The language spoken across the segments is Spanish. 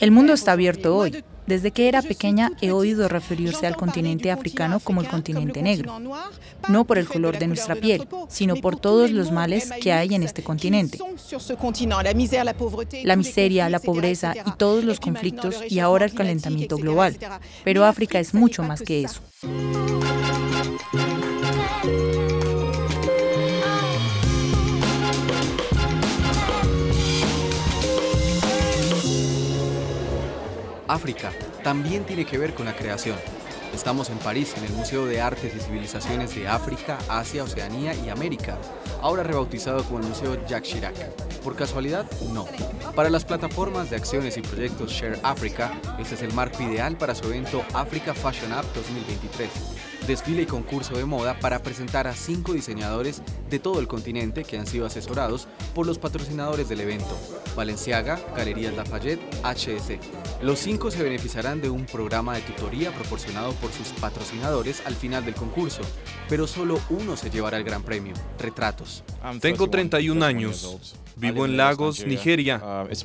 El mundo está abierto hoy. Desde que era pequeña he oído referirse al continente africano como el continente negro, no por el color de nuestra piel, sino por todos los males que hay en este continente. La miseria, la pobreza y todos los conflictos y ahora el calentamiento global. Pero África es mucho más que eso. África también tiene que ver con la creación. Estamos en París, en el Museo de Artes y Civilizaciones de África, Asia, Oceanía y América, ahora rebautizado como el Museo Jacques Chirac. ¿Por casualidad? No. Para las plataformas de acciones y proyectos Share Africa, este es el marco ideal para su evento Africa Fashion Up 2023 desfile y concurso de moda para presentar a cinco diseñadores de todo el continente que han sido asesorados por los patrocinadores del evento, Valenciaga, Galerías Lafayette, HSC. Los cinco se beneficiarán de un programa de tutoría proporcionado por sus patrocinadores al final del concurso, pero solo uno se llevará el gran premio, retratos. Tengo 31 años. Vivo en Lagos, Nigeria. Es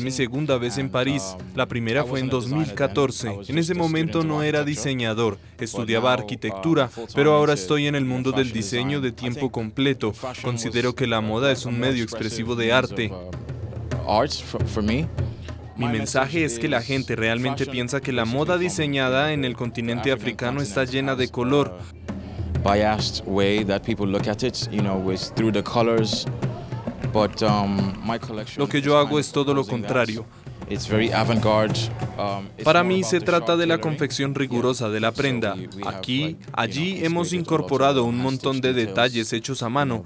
mi segunda vez en París. Um, La primera fue en 2014. En ese momento no era diseñador, estudiaba arquitectura, uh, pero ahora estoy en el mundo del diseño de tiempo completo. Considero que la moda es un medio expresivo de arte. Uh, Mi mensaje es que la gente realmente piensa que la moda diseñada en el continente africano está llena de color. But um, Lo que yo hago es todo lo contrario. It's very avant-garde. Um, it's Para mí about se the trata de la confección rigurosa de la prenda. we- we have, Aquí, allí hemos integrated a lot incorporado of un montón hand-stitched de details, detalles hechos a mano.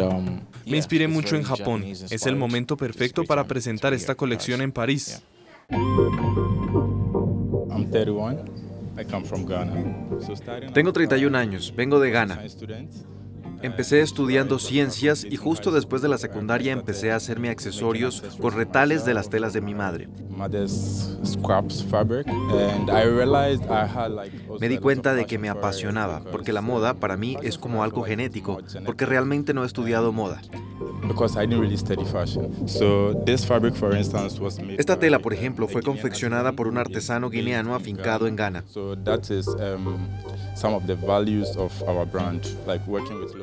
Um, Me inspiré mucho en Japón. Es el momento perfecto para presentar esta colección en París. I'm 31. I come from Ghana. So starting Tengo out, 31 uh, años, vengo de Ghana. Empecé estudiando ciencias y justo después de la secundaria empecé a hacerme accesorios con retales de las telas de mi madre. Me di cuenta de que me apasionaba, because, porque la moda para mí es como algo genético, porque realmente no he estudiado moda. Because I didn't really study fashion. So this fabric, for instance, was made. Esta tela, por ejemplo, fue confeccionada por un artesano guineano afincado en Ghana.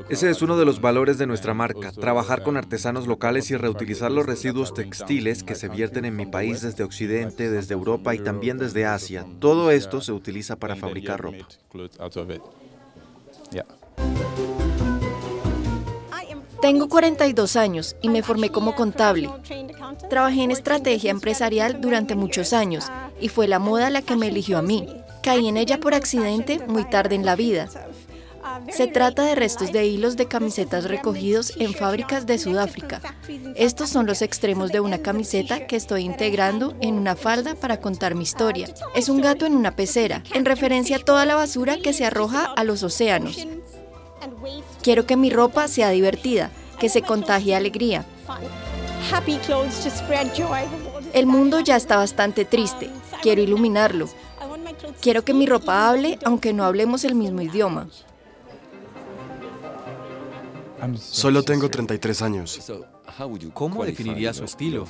Ese es uno de los valores de nuestra marca, trabajar con artesanos locales y reutilizar los residuos textiles que se vierten en mi país desde Occidente, desde Europa y también desde Asia. Todo esto se utiliza para fabricar ropa. Tengo 42 años y me formé como contable. Trabajé en estrategia empresarial durante muchos años y fue la moda la que me eligió a mí. Caí en ella por accidente muy tarde en la vida. Se trata de restos de hilos de camisetas recogidos en fábricas de Sudáfrica. Estos son los extremos de una camiseta que estoy integrando en una falda para contar mi historia. Es un gato en una pecera, en referencia a toda la basura que se arroja a los océanos. Quiero que mi ropa sea divertida, que se contagie alegría. El mundo ya está bastante triste. Quiero iluminarlo. Quiero que mi ropa hable, aunque no hablemos el mismo idioma. Solo tengo 33 años. ¿Cómo definiría su estilo?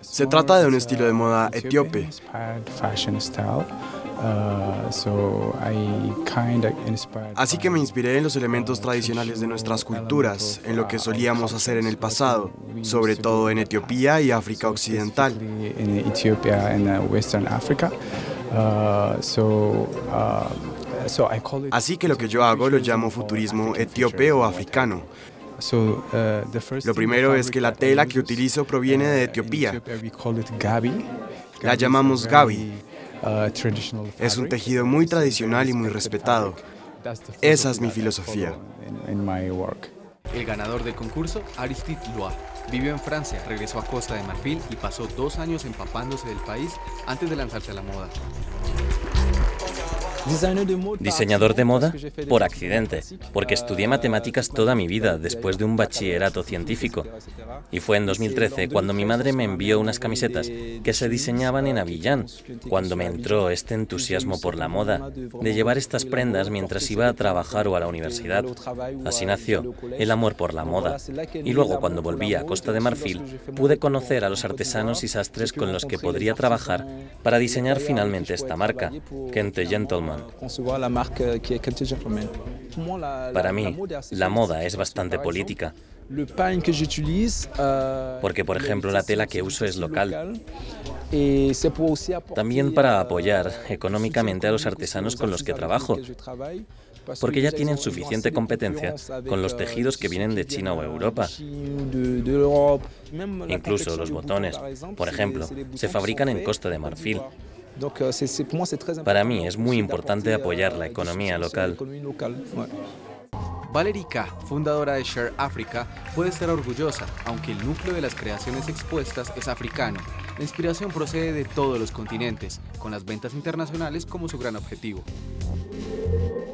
Se trata de un estilo de moda etíope. Inspired Así que me inspiré en los elementos tradicionales de nuestras culturas, en lo que solíamos hacer en el pasado, sobre todo en Etiopía y África Occidental. in Ethiopia and uh, Western Africa. Uh, so, uh, so I call it. Así que lo que yo hago lo llamo futurismo etíope o africano. So, uh, the first Lo primero the es que fabric la that tela que use, utilizo proviene de Etiopía. Ethiopia we call it gabi. La Gabi is a llamamos very, gabi. traditional Es un tejido muy tradicional y muy respected respetado. Esa es philosophy mi filosofía. follow In, in my work. El ganador del concurso, Aristide Loa, vivió en Francia, regresó a Costa de Marfil y pasó dos años empapándose del país antes de lanzarse a la moda. Diseñador de moda por accidente, porque estudié matemáticas toda mi vida después de un bachillerato científico. Y fue en 2013 cuando mi madre me envió unas camisetas que se diseñaban en Avillán, cuando me entró este entusiasmo por la moda, de llevar estas prendas mientras iba a trabajar o a la universidad. Así nació el amor por la moda. Y luego cuando volví a Costa de Marfil, pude conocer a los artesanos y sastres con los que podría trabajar para diseñar finalmente esta marca, Kente Gentleman. Para mí, la moda es bastante política. Porque, por ejemplo, la tela que uso es local. También para apoyar económicamente a los artesanos con los que trabajo, porque ya tienen suficiente competencia con los tejidos que vienen de China o Europa. Incluso los botones, por ejemplo, se fabrican en Costa de Marfil. Para mí es muy importante apoyar la economía local. Valerie K., fundadora de Share Africa, puede estar orgullosa, aunque el núcleo de las creaciones expuestas es africano. La inspiración procede de todos los continentes, con las ventas internacionales como su gran objetivo.